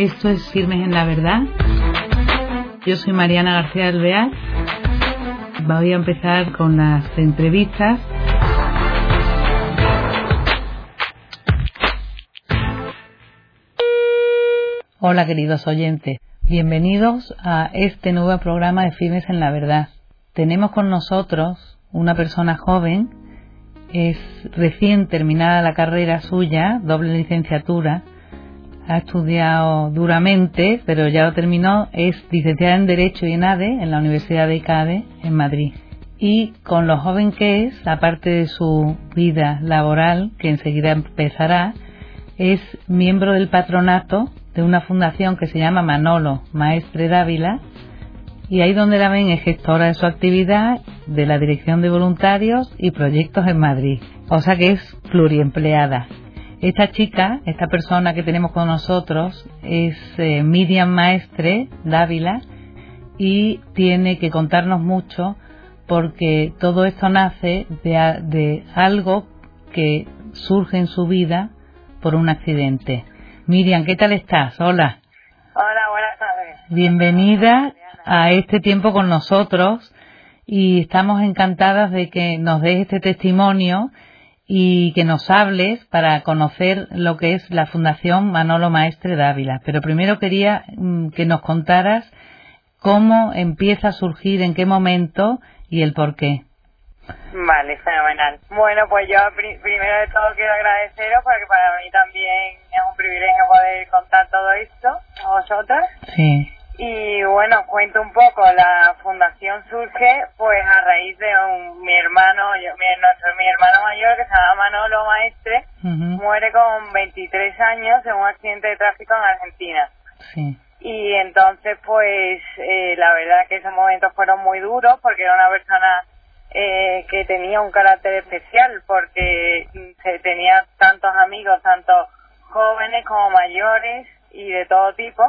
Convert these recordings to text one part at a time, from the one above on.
Esto es Firmes en la Verdad. Yo soy Mariana García Alvear. Voy a empezar con las entrevistas. Hola queridos oyentes, bienvenidos a este nuevo programa de Firmes en la Verdad. Tenemos con nosotros una persona joven, es recién terminada la carrera suya, doble licenciatura, ha estudiado duramente, pero ya lo terminó, es licenciada en Derecho y en ADE en la Universidad de ICADE en Madrid. Y con lo joven que es, aparte de su vida laboral, que enseguida empezará, es miembro del patronato de una fundación que se llama Manolo Maestre Dávila, y ahí donde la ven es gestora de su actividad de la Dirección de Voluntarios y Proyectos en Madrid, o sea que es pluriempleada. Esta chica, esta persona que tenemos con nosotros, es eh, Miriam Maestre Dávila y tiene que contarnos mucho porque todo esto nace de, de algo que surge en su vida por un accidente. Miriam, ¿qué tal estás? Hola. Hola, buenas tardes. Bienvenida a este tiempo con nosotros y estamos encantadas de que nos des este testimonio y que nos hables para conocer lo que es la Fundación Manolo Maestre Dávila. Pero primero quería mm, que nos contaras cómo empieza a surgir, en qué momento y el por qué. Vale, fenomenal. Bueno, pues yo primero de todo quiero agradeceros porque para mí también es un privilegio poder contar todo esto a vosotras. Sí. Y bueno, cuento un poco, la fundación surge pues a raíz de un, mi hermano, yo, mi, nuestro, mi hermano mayor que se llama Manolo Maestre, muere con 23 años en un accidente de tráfico en Argentina. Sí. Y entonces pues eh, la verdad que esos momentos fueron muy duros porque era una persona eh, que tenía un carácter especial porque se tenía tantos amigos, tanto jóvenes como mayores, y de todo tipo.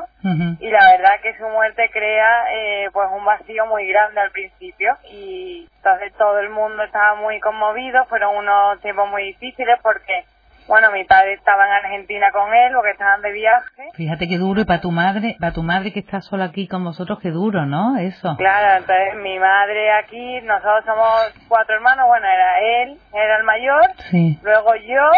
Y la verdad que su muerte crea eh, pues un vacío muy grande al principio. Y entonces todo el mundo estaba muy conmovido. Fueron unos tiempos muy difíciles porque bueno mi padre estaba en Argentina con él porque estaban de viaje. Fíjate qué duro. Y para tu madre para tu madre que está sola aquí con vosotros qué duro no eso. Claro entonces mi madre aquí nosotros somos cuatro hermanos. Bueno era él era el mayor. Sí. luego yo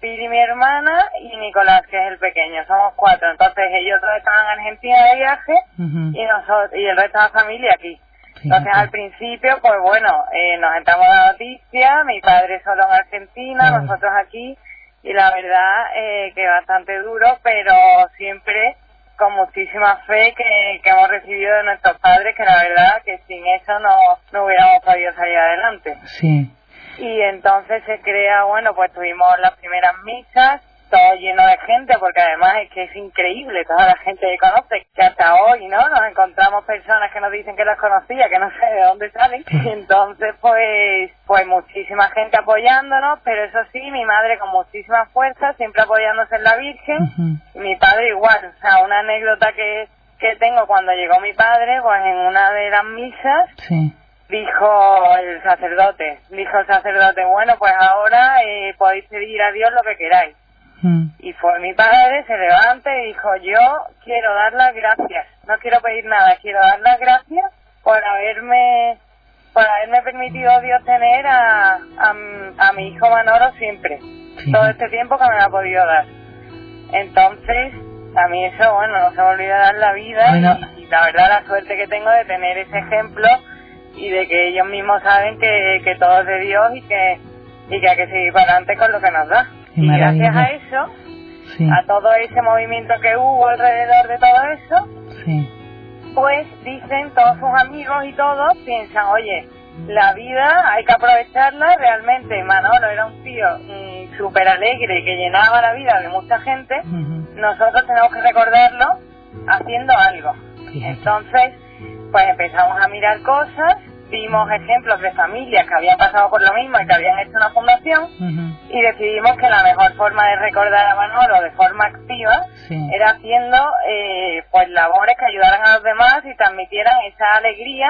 Piri, mi hermana, y Nicolás, que es el pequeño. Somos cuatro. Entonces ellos dos estaban en Argentina de viaje y nosotros y el resto de la familia aquí. Entonces al principio, pues bueno, eh, nos entramos la noticia, mi padre solo en Argentina, nosotros aquí, y la verdad eh, que bastante duro, pero siempre con muchísima fe que, que hemos recibido de nuestros padres, que la verdad que sin eso no, no hubiéramos podido salir adelante. Sí y entonces se crea, bueno, pues tuvimos las primeras misas, todo lleno de gente, porque además es que es increíble toda la gente que conoce, que hasta hoy, ¿no? Nos encontramos personas que nos dicen que las conocía, que no sé de dónde salen, y entonces pues, pues muchísima gente apoyándonos, pero eso sí, mi madre con muchísima fuerza, siempre apoyándose en la Virgen, y mi padre igual, o sea, una anécdota que, que tengo cuando llegó mi padre, pues en una de las misas, sí dijo el sacerdote, dijo el sacerdote, bueno, pues ahora eh, podéis pedir a Dios lo que queráis. Mm. Y fue mi padre, se levanta y dijo, yo quiero dar las gracias, no quiero pedir nada, quiero dar las gracias por haberme, por haberme permitido Dios tener a, a, mi hijo Manolo siempre, todo este tiempo que me ha podido dar. Entonces, a mí eso, bueno, no se me olvida dar la vida y, y la verdad la suerte que tengo de tener ese ejemplo y de que ellos mismos saben que, que todo es de Dios y que, y que hay que seguir para adelante con lo que nos da. y gracias a eso, a todo ese movimiento que hubo alrededor de todo eso, pues dicen todos sus amigos y todos, piensan, oye, la vida hay que aprovecharla realmente. Manolo era un tío mm, súper alegre que llenaba la vida de mucha gente. Nosotros tenemos que recordarlo haciendo algo. Entonces, pues empezamos a mirar cosas, vimos ejemplos de familias que habían pasado por lo mismo y que habían hecho una fundación y decidimos que la mejor forma de recordar a Manolo de forma activa era haciendo eh, pues labores que ayudaran a los demás y transmitieran esa alegría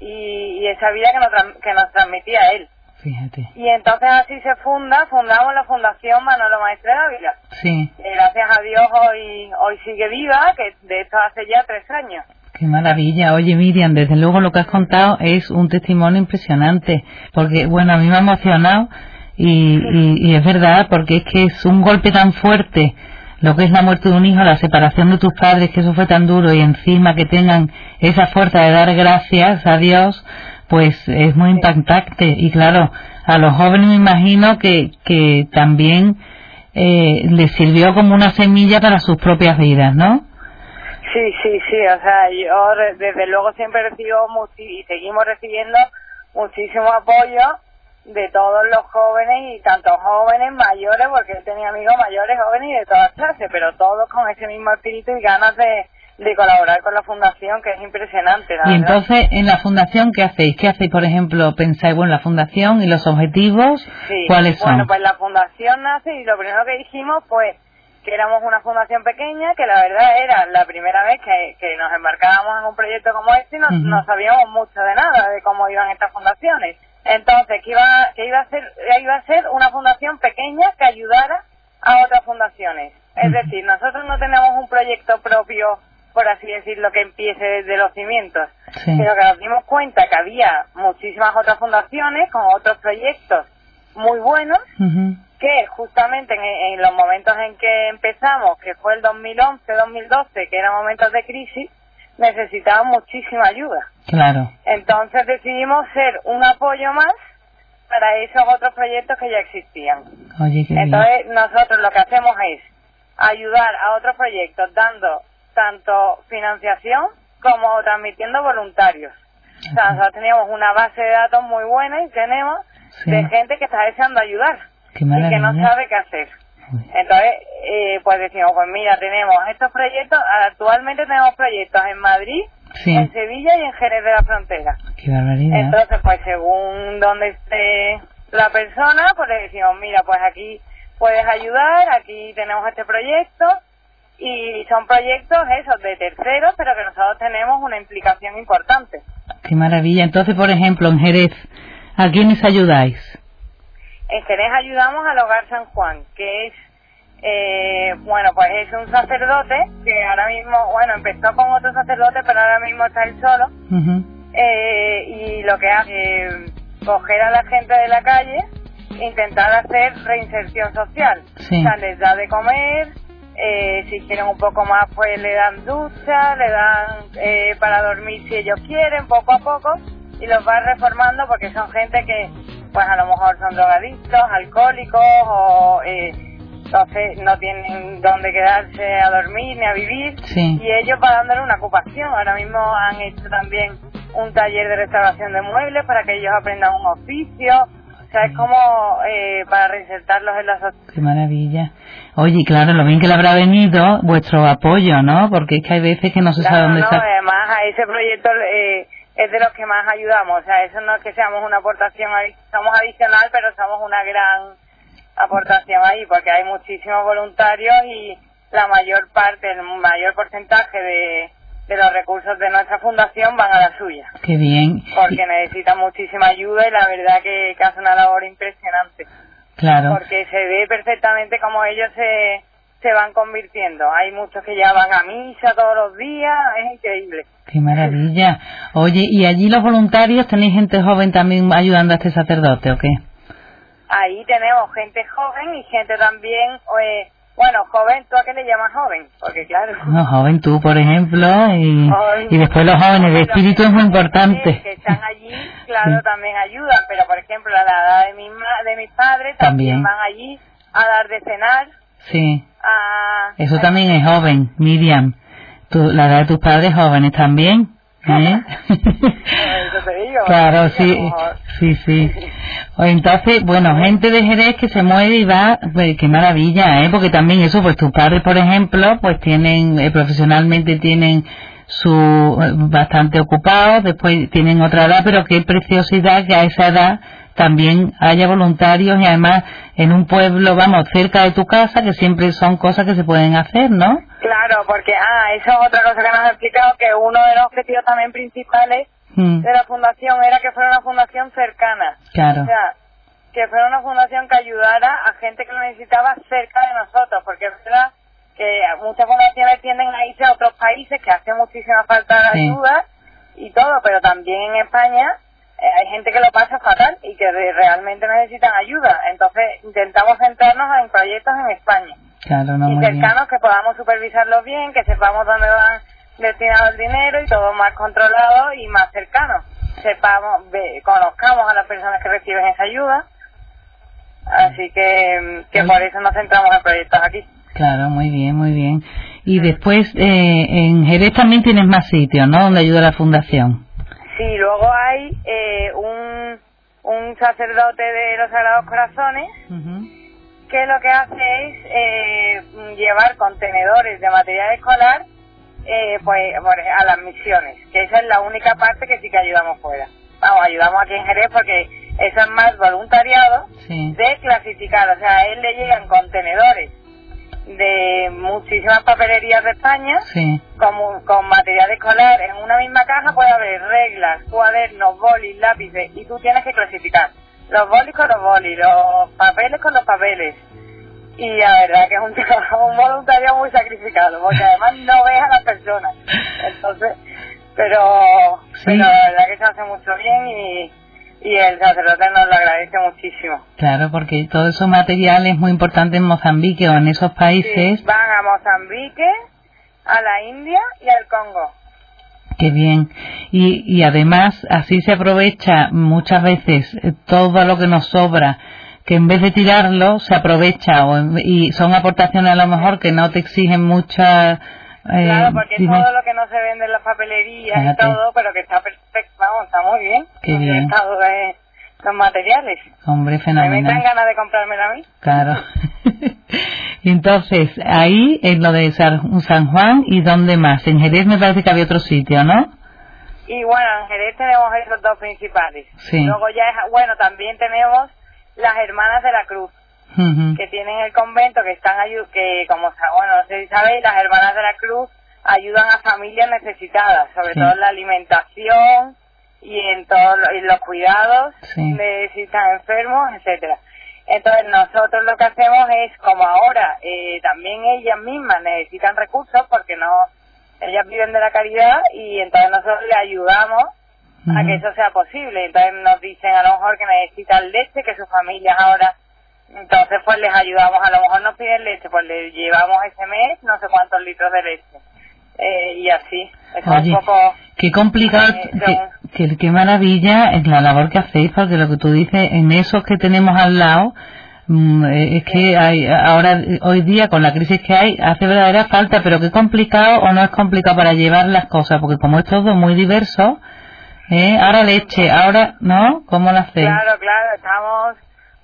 y, esa vida que nos, que nos transmitía él. Fíjate. Y entonces así se funda, fundamos la Fundación Manolo Maestre Ávila. Sí. Y gracias a Dios hoy, hoy sigue viva, que de esto hace ya tres años. Qué maravilla. Oye, Miriam, desde luego lo que has contado es un testimonio impresionante, porque, bueno, a mí me ha emocionado y, y, y es verdad, porque es que es un golpe tan fuerte lo que es la muerte de un hijo, la separación de tus padres, que eso fue tan duro, y encima que tengan esa fuerza de dar gracias a Dios, pues es muy impactante. Y claro, a los jóvenes me imagino que, que también eh, les sirvió como una semilla para sus propias vidas, ¿no? Sí, sí, sí, o sea, yo desde luego siempre recibo y seguimos recibiendo muchísimo apoyo de todos los jóvenes y tanto jóvenes, mayores, porque yo tenía amigos mayores, jóvenes y de todas clases, pero todos con ese mismo espíritu y ganas de, de colaborar con la fundación, que es impresionante, la Y verdad. entonces, en la fundación, ¿qué hacéis? ¿Qué hacéis, por ejemplo? ¿Pensáis, bueno, la fundación y los objetivos? Sí. ¿Cuáles son? Bueno, pues la fundación nace y lo primero que dijimos fue éramos una fundación pequeña, que la verdad era la primera vez que, que nos embarcábamos en un proyecto como este y no, sabíamos mucho de nada, de cómo iban estas fundaciones. Entonces, que iba, que iba a ser, iba a ser una fundación pequeña que ayudara a otras fundaciones. Es decir, nosotros no tenemos un proyecto propio, por así decirlo, que empiece desde los cimientos, Sí. sino que nos dimos cuenta que había muchísimas otras fundaciones con otros proyectos muy buenos que justamente en, en los momentos en que empezamos, que fue el 2011-2012, que eran momentos de crisis, necesitaban muchísima ayuda. Claro. Entonces decidimos ser un apoyo más para esos otros proyectos que ya existían. Oye, qué bien. Entonces nosotros lo que hacemos es ayudar a otros proyectos dando tanto financiación como transmitiendo voluntarios. O sea, nosotros teníamos una base de datos muy buena y tenemos Sí. de gente que está deseando ayudar y que no sabe qué hacer. Uy. Entonces, eh, pues decimos, pues mira, tenemos estos proyectos, actualmente tenemos proyectos en Madrid, Sí. en Sevilla y en Jerez de la Frontera. Qué barbaridad. Entonces, pues según donde esté la persona, pues le decimos, mira, pues aquí puedes ayudar, aquí tenemos este proyecto y son proyectos esos de terceros, pero que nosotros tenemos una implicación importante. Qué maravilla. Entonces, por ejemplo, en Jerez, ¿a quiénes ayudáis? En Jerez ayudamos al Hogar San Juan, que es, eh, bueno, pues es un sacerdote que ahora mismo, bueno, empezó con otro sacerdote, pero ahora mismo está él solo. Eh, y lo que hace es coger a la gente de la calle, intentar hacer reinserción social. Sí. O sea, les da de comer, eh, si quieren un poco más, pues le dan ducha, le dan eh, para dormir si ellos quieren, poco a poco, y los va reformando porque son gente que, pues a lo mejor son drogadictos, alcohólicos o... Eh, entonces no tienen dónde quedarse a dormir ni a vivir Sí. y ellos van dándole una ocupación. Ahora mismo han hecho también un taller de restauración de muebles para que ellos aprendan un oficio. O sea, es como eh, para reinsertarlos en la sociedad. Qué maravilla. Oye, claro, lo bien que le habrá venido vuestro apoyo, ¿no? Porque es que hay veces que no se sabe dónde no, está. además a ese proyecto eh, es de los que más ayudamos. O sea, eso no es que seamos una aportación, somos adicional, pero somos una gran aportación ahí, porque hay muchísimos voluntarios y la mayor parte, el mayor porcentaje de, de los recursos de nuestra fundación van a la suya. Qué bien. porque necesitan muchísima ayuda y la verdad que, que hace una labor impresionante. Claro. Porque se ve perfectamente cómo ellos se, se van convirtiendo. Hay muchos que ya van a misa todos los días, es increíble. Qué maravilla. Oye, ¿y allí los voluntarios tenéis gente joven también ayudando a este sacerdote o qué? Ahí tenemos gente joven y gente también, eh, bueno, joven, ¿tú a qué le llamas joven? Porque claro... No, joven tú, por ejemplo, y, Joven, y después los jóvenes de espíritu es muy importante. Que están allí, claro, Sí. también ayudan, pero por ejemplo, a la edad de, mi de mis padres También. también van allí a dar de cenar, Sí, a... eso también es joven, Miriam. Tú, la edad de tus padres jóvenes también. ¿eh? Digo. Claro, sí, sí, sí. O Entonces, bueno, gente de Jerez que se mueve y va, pues, qué maravilla, ¿eh? Porque también eso, pues tus padres, por ejemplo, pues tienen, eh, profesionalmente tienen su, eh, bastante ocupados, después tienen otra edad, pero qué preciosidad que a esa edad también haya voluntarios y además en un pueblo, vamos, cerca de tu casa, que siempre son cosas que se pueden hacer, ¿no? Claro, porque, ah, eso es otra cosa que nos ha explicado, que uno de los objetivos también principales Mm, de la fundación era que fuera una fundación cercana. claro, O sea, que fuera una fundación que ayudara a gente que lo necesitaba cerca de nosotros, porque es verdad que muchas fundaciones tienden a irse a otros países que hace muchísima falta de ayuda y todo, pero también en España hay gente que lo pasa fatal y que realmente necesitan ayuda. Entonces intentamos centrarnos en proyectos en España. Claro, no, y cercanos que podamos supervisarlos bien, que sepamos dónde van destinado el dinero y todo más controlado y más cercano. Sepamos, conozcamos a las personas que reciben esa ayuda. Así que, que por eso nos centramos en proyectos aquí. Claro, muy bien, muy bien. Y después, eh, en Jerez también tienes más sitios, ¿no? Donde ayuda la fundación. Sí, luego hay eh, un, un sacerdote de los Sagrados Corazones que lo que hace es eh, llevar contenedores de material escolar eh, pues, a las misiones, que esa es la única parte que sí que ayudamos fuera. Vamos, ayudamos aquí en Jerez porque eso es más voluntariado de clasificar, o sea, a él le llegan contenedores de muchísimas papelerías de España con, con material escolar. En una misma caja puede haber reglas, cuadernos, bolis, lápices y tú tienes que clasificar los bolis con los bolis, los papeles con los papeles. Y la verdad que es un, un voluntario muy sacrificado, porque además no ves a las personas. Entonces, pero, pero la verdad que se hace mucho bien y, y el sacerdote nos lo agradece muchísimo. Claro, porque todo ese material es muy importante en Mozambique o en esos países. van a Mozambique, a la India y al Congo. Qué bien. Y, y además así se aprovecha muchas veces eh, todo lo que nos sobra que en vez de tirarlo se aprovecha o, y son aportaciones a lo mejor que no te exigen mucha eh, claro, porque todo lo que no se vende en las papelerías y todo, pero que está perfecto, vamos, está muy bien. Qué bien. de los materiales. Hombre, fenomenal. me dan ganas de comprármela a mí. Claro. entonces, ahí en lo de San Juan y dónde más. En Jerez me parece que había otro sitio, ¿no? Y bueno, en Jerez tenemos esos dos principales. Sí. Luego ya es, bueno, también tenemos las Hermanas de la Cruz que tienen el convento, que están que como bueno, no sé si sabéis, las hermanas de la cruz ayudan a familias necesitadas, sobre todo en la alimentación y en todos los cuidados de si están enfermos, etcétera. Entonces nosotros lo que hacemos es, como ahora eh, también ellas mismas necesitan recursos porque no, ellas viven de la caridad y entonces nosotros le ayudamos a que eso sea posible. Entonces nos dicen a lo mejor que necesitan leche, que sus familias ahora entonces, pues les ayudamos, a lo mejor nos piden leche, pues les llevamos ese mes no sé cuántos litros de leche. Eh, y así. Es un poco, qué complicado, qué, qué, maravilla es la labor que hacéis, porque lo que tú dices, en esos que tenemos al lado, mm, eh, es que hay, ahora, hoy día, con la crisis que hay, hace verdadera falta, pero qué complicado o no es complicado para llevar las cosas, porque como es todo muy diverso, ¿eh? ahora leche, ahora, ¿no? ¿Cómo lo hacéis? Claro, claro, estamos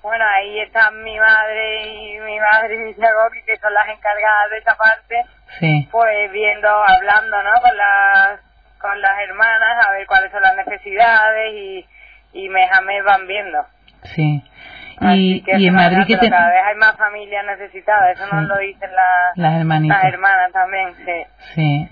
bueno, ahí están mi madre y mi madre y mi que son las encargadas de esa parte, sí. pues viendo, hablando, ¿no? Con las, con las hermanas, a ver cuáles son las necesidades y, y mes a mes van viendo. Sí. y, y en Madrid que cada vez hay más familias necesitadas, eso nos lo dicen las, las hermanitas. Las hermanas también, sí. Sí.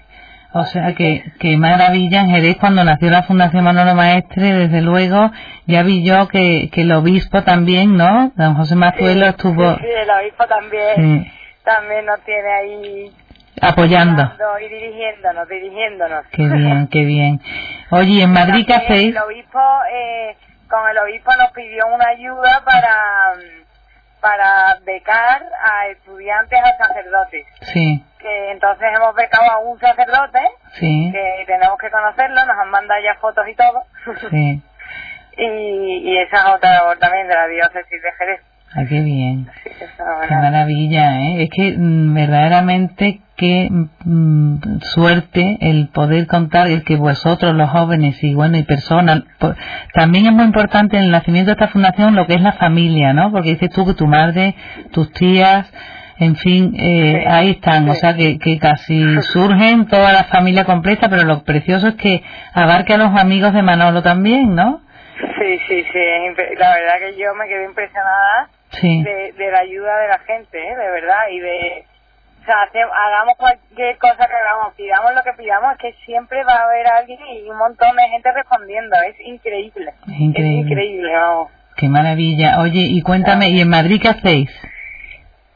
O sea que, que maravilla en Jerez cuando nació la Fundación Manolo Maestre, desde luego, ya vi yo que, que el obispo también, ¿no? Don José Mazuelo estuvo... Sí, el obispo también, también nos tiene ahí apoyando y dirigiéndonos, dirigiéndonos. Qué bien, qué bien. Oye, ¿en Madrid qué hacéis? El obispo, eh, con el obispo nos pidió una ayuda para para becar a estudiantes a sacerdotes. Sí. Que entonces hemos becado a un sacerdote, sí. que tenemos que conocerlo, nos han mandado ya fotos y todo. Sí. y, y esa es otra labor también de la diócesis de Jerez. Ah, qué bien. qué maravilla, ¿eh? Es que mm, verdaderamente qué mm, suerte el poder contar el que vosotros los jóvenes y bueno y personas también es muy importante en el nacimiento de esta fundación lo que es la familia, ¿no? Porque dices tú que tu madre, tus tías, en fin, eh, ahí están, o sea que, que casi surgen toda la familia completa, pero lo precioso es que abarque a los amigos de Manolo también, ¿no? Sí, sí, sí, la verdad que yo me quedé impresionada de, la ayuda de la gente, ¿eh? de verdad, y de, o sea, hagamos cualquier cosa que hagamos, pidamos lo que pidamos, es que siempre va a haber alguien y un montón de gente respondiendo, es increíble. Es increíble. Es increíble, vamos. Qué maravilla. Oye, y cuéntame, ¿y en Madrid qué hacéis?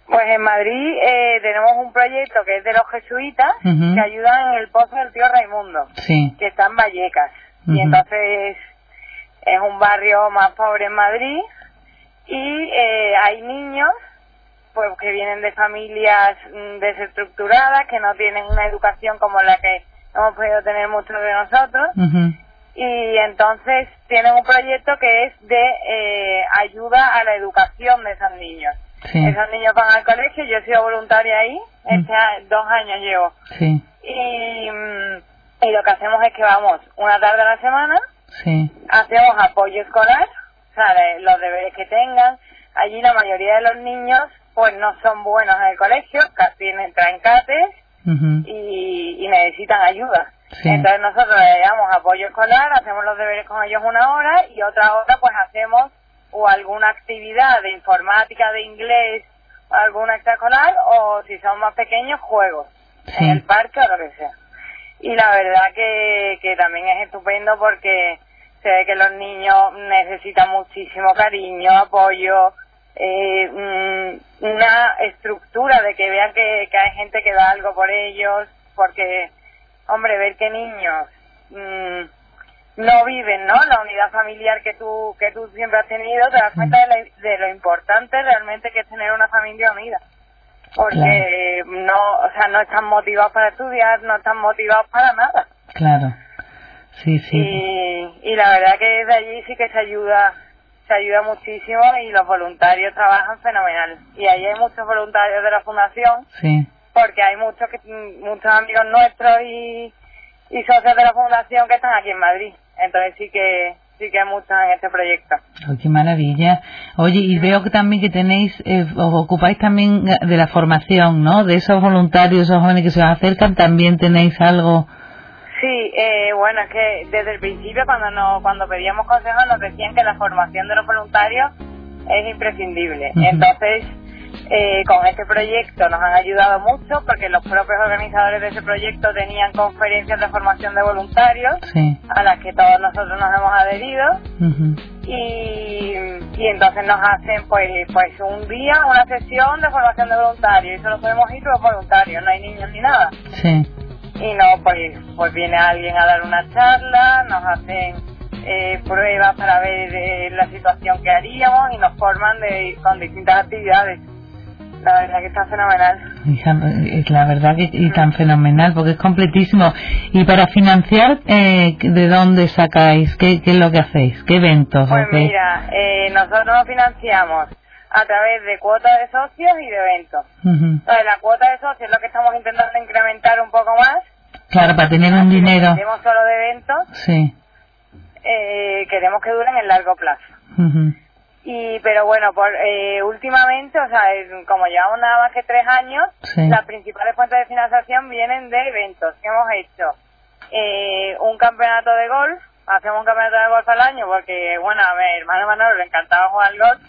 Pues en Madrid eh, tenemos un proyecto que es de los jesuitas que ayudan en el pozo del tío Raimundo, que está en Vallecas. Y entonces es un barrio más pobre en Madrid y eh, hay niños pues que vienen de familias mm, desestructuradas, que no tienen una educación como la que hemos podido tener muchos de nosotros. Y entonces tienen un proyecto que es de eh, ayuda a la educación de esos niños. Esos niños van al colegio, yo he sido voluntaria ahí, este dos años llevo. Y, mm, y lo que hacemos es que vamos una tarde a la semana, hacemos apoyo escolar, los deberes que tengan. Allí la mayoría de los niños pues no son buenos en el colegio, tienen trancates y, y necesitan ayuda. Entonces nosotros le damos apoyo escolar, hacemos los deberes con ellos una hora y otra hora pues hacemos o alguna actividad de informática, de inglés, alguna extraescolar o si son más pequeños juegos en el parque o lo que sea. Y la verdad que, que también es estupendo porque se ve que los niños necesitan muchísimo cariño, apoyo, eh, mm, una estructura de que vean que, que hay gente que da algo por ellos, porque hombre, ver que niños mm, no viven, ¿no? La unidad familiar que tú que tú siempre has tenido, te das cuenta de, lo importante realmente que es tener una familia unida. Porque no, o sea, no están motivados para estudiar, no están motivados para nada. Claro. Sí, sí. Y, y la verdad que desde allí sí que se ayuda se ayuda muchísimo y los voluntarios trabajan fenomenal. Y ahí hay muchos voluntarios de la fundación sí porque hay muchos que, muchos amigos nuestros y, y socios de la fundación que están aquí en Madrid. Entonces sí que sí que hay muchos en este proyecto. qué maravilla. Oye, y veo que también que tenéis, eh, os ocupáis también de la formación, ¿no? De esos voluntarios, esos jóvenes que se os acercan, también tenéis algo. Sí, eh, bueno, es que desde el principio cuando no, cuando pedíamos consejos nos decían que la formación de los voluntarios es imprescindible. Entonces, eh, con este proyecto nos han ayudado mucho porque los propios organizadores de ese proyecto tenían conferencias de formación de voluntarios a las que todos nosotros nos hemos adherido. Y, y entonces nos hacen pues pues un día una sesión de formación de voluntarios y solo podemos ir los voluntarios, no hay niños ni nada. Y no, pues, pues viene alguien a dar una charla, nos hacen eh, pruebas para ver eh, la situación que haríamos y nos forman de, con distintas actividades. La verdad que está fenomenal. Es la verdad que y tan fenomenal porque es completísimo. Y para financiar, eh, ¿de dónde sacáis? ¿Qué, es lo que hacéis? ¿Qué eventos? Pues mira, eh, nosotros nos financiamos a través de cuotas de socios y de eventos. Entonces, la cuota de socios es lo que estamos intentando incrementar un poco más. Claro, para tener un dinero. Tenemos solo de eventos. Sí. Eh, queremos que duren en largo plazo. Y, pero bueno, por, eh, últimamente, o sea, como llevamos nada más que tres años, las principales fuentes de financiación vienen de eventos que hemos hecho. Eh, un campeonato de golf, hacemos un campeonato de golf al año porque, bueno, a mi hermano Manolo le encantaba jugar golf.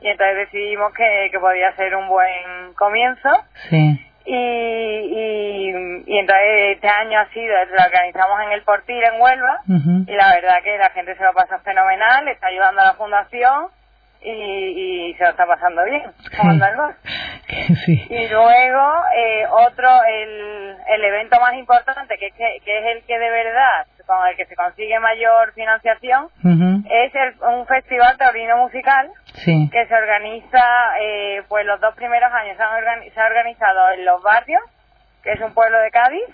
Y entonces decidimos que, que podía ser un buen comienzo. Sí. Y, y, y, entonces este año ha sido, lo organizamos en el Portil en Huelva y la verdad que la gente se lo pasa fenomenal, está ayudando a la fundación y, y se lo está pasando bien jugando al golf. Y luego eh, otro, el, el evento más importante, que, que, que es el que de verdad, con el que se consigue mayor financiación, es el, un festival taurino musical que se organiza, eh, pues los dos primeros años se, han se ha organizado en Los Barrios, que es un pueblo de Cádiz,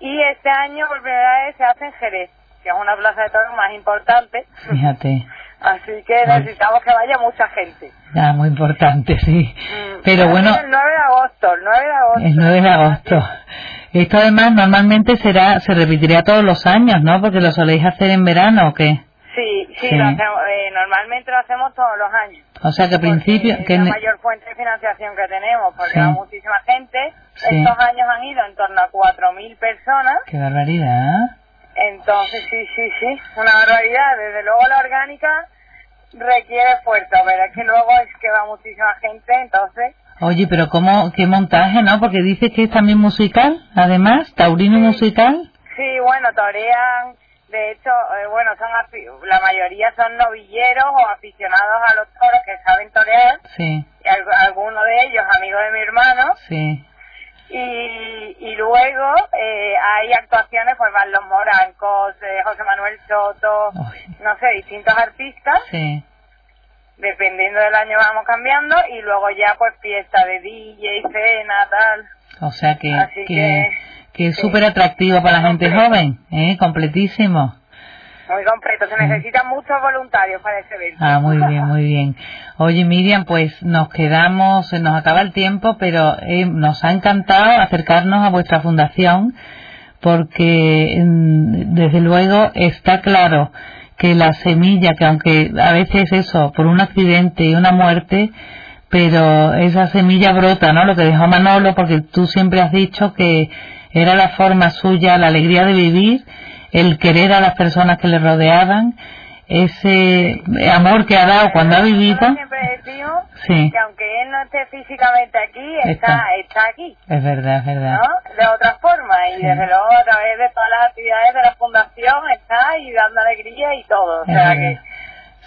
y este año por primera vez se hace en Jerez, que es una plaza de toros más importante. Fíjate. Así que necesitamos que vaya mucha gente. Ah, muy importante, sí. Mm, Pero bueno. El 9 de agosto, el 9 de agosto. El 9 de agosto. Esto además normalmente será, se repetiría todos los años, ¿no? Porque lo soléis hacer en verano o qué? Sí, sí, Lo hacemos, eh, normalmente lo hacemos todos los años. O sea que al principio... Es la mayor fuente de financiación que tenemos, porque va muchísima gente. Estos años han ido en torno a 4.000 personas. ¡Qué barbaridad! Entonces, sí, sí, sí, una barbaridad. Desde luego la orgánica requiere esfuerzo, pero es que luego es que va muchísima gente, entonces... Oye, pero ¿cómo, qué montaje, no? Porque dices que es también musical, además, taurino musical. Sí, bueno, torean, de hecho, eh, bueno, son la mayoría son novilleros o aficionados a los toros que saben torear. Sí. Y algunos de ellos amigos de mi hermano. Sí. Y, y luego eh, hay actuaciones, pues van los Morancos, eh, José Manuel Soto, no sé, distintos artistas. Sí. Dependiendo del año vamos cambiando y luego ya pues fiesta de DJ, cena, tal. O sea que, que, que, es súper atractivo para la gente joven, ¿eh? Completísimo. Muy completo, se necesitan muchos voluntarios para ese evento. Ah, muy bien, muy bien. Oye, Miriam, pues nos quedamos, nos acaba el tiempo, pero eh, nos ha encantado acercarnos a vuestra fundación porque mm, desde luego está claro que la semilla, que aunque a veces eso, por un accidente y una muerte, pero esa semilla brota, ¿no? Lo que dejó Manolo, porque tú siempre has dicho que era la forma suya, la alegría de vivir, el querer a las personas que le rodeaban, ese amor que ha dado cuando ha vivido. Sí. que aunque él no esté físicamente aquí, está, está, aquí. Es verdad, es verdad. ¿no? De otra forma, y desde luego a través de todas las actividades de la fundación está y dando alegría y todo. O sea que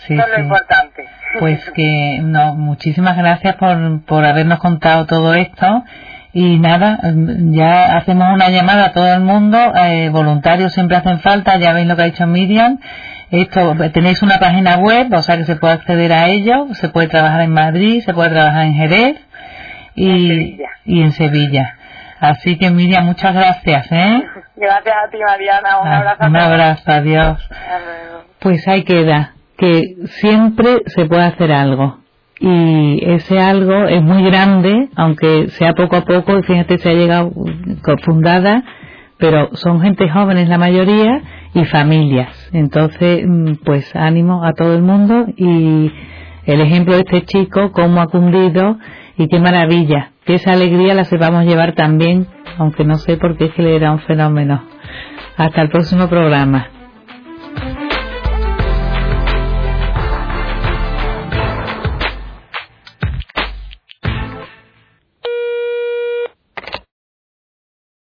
Sí, Eso es lo importante. Pues que no, muchísimas gracias por, por habernos contado todo esto. Y nada, ya hacemos una llamada a todo el mundo, eh, voluntarios siempre hacen falta, ya veis lo que ha dicho Miriam. Esto, tenéis una página web, o sea que se puede acceder a ello, se puede trabajar en Madrid, se puede trabajar en Jerez y, y en Sevilla. Así que Miriam, muchas gracias, ¿eh? Gracias a ti, Mariana. Un ah, abrazo. Un abrazo, adiós. Pues ahí queda que siempre se puede hacer algo y ese algo es muy grande, aunque sea poco a poco, fíjate, se ha llegado fundada, pero son gente jóvenes la mayoría y familias. Entonces, mm, pues ánimo a todo el mundo y el ejemplo de este chico, cómo ha cundido y qué maravilla, que esa alegría la sepamos llevar también, aunque no sé por qué es que le era un fenómeno. Hasta el próximo programa.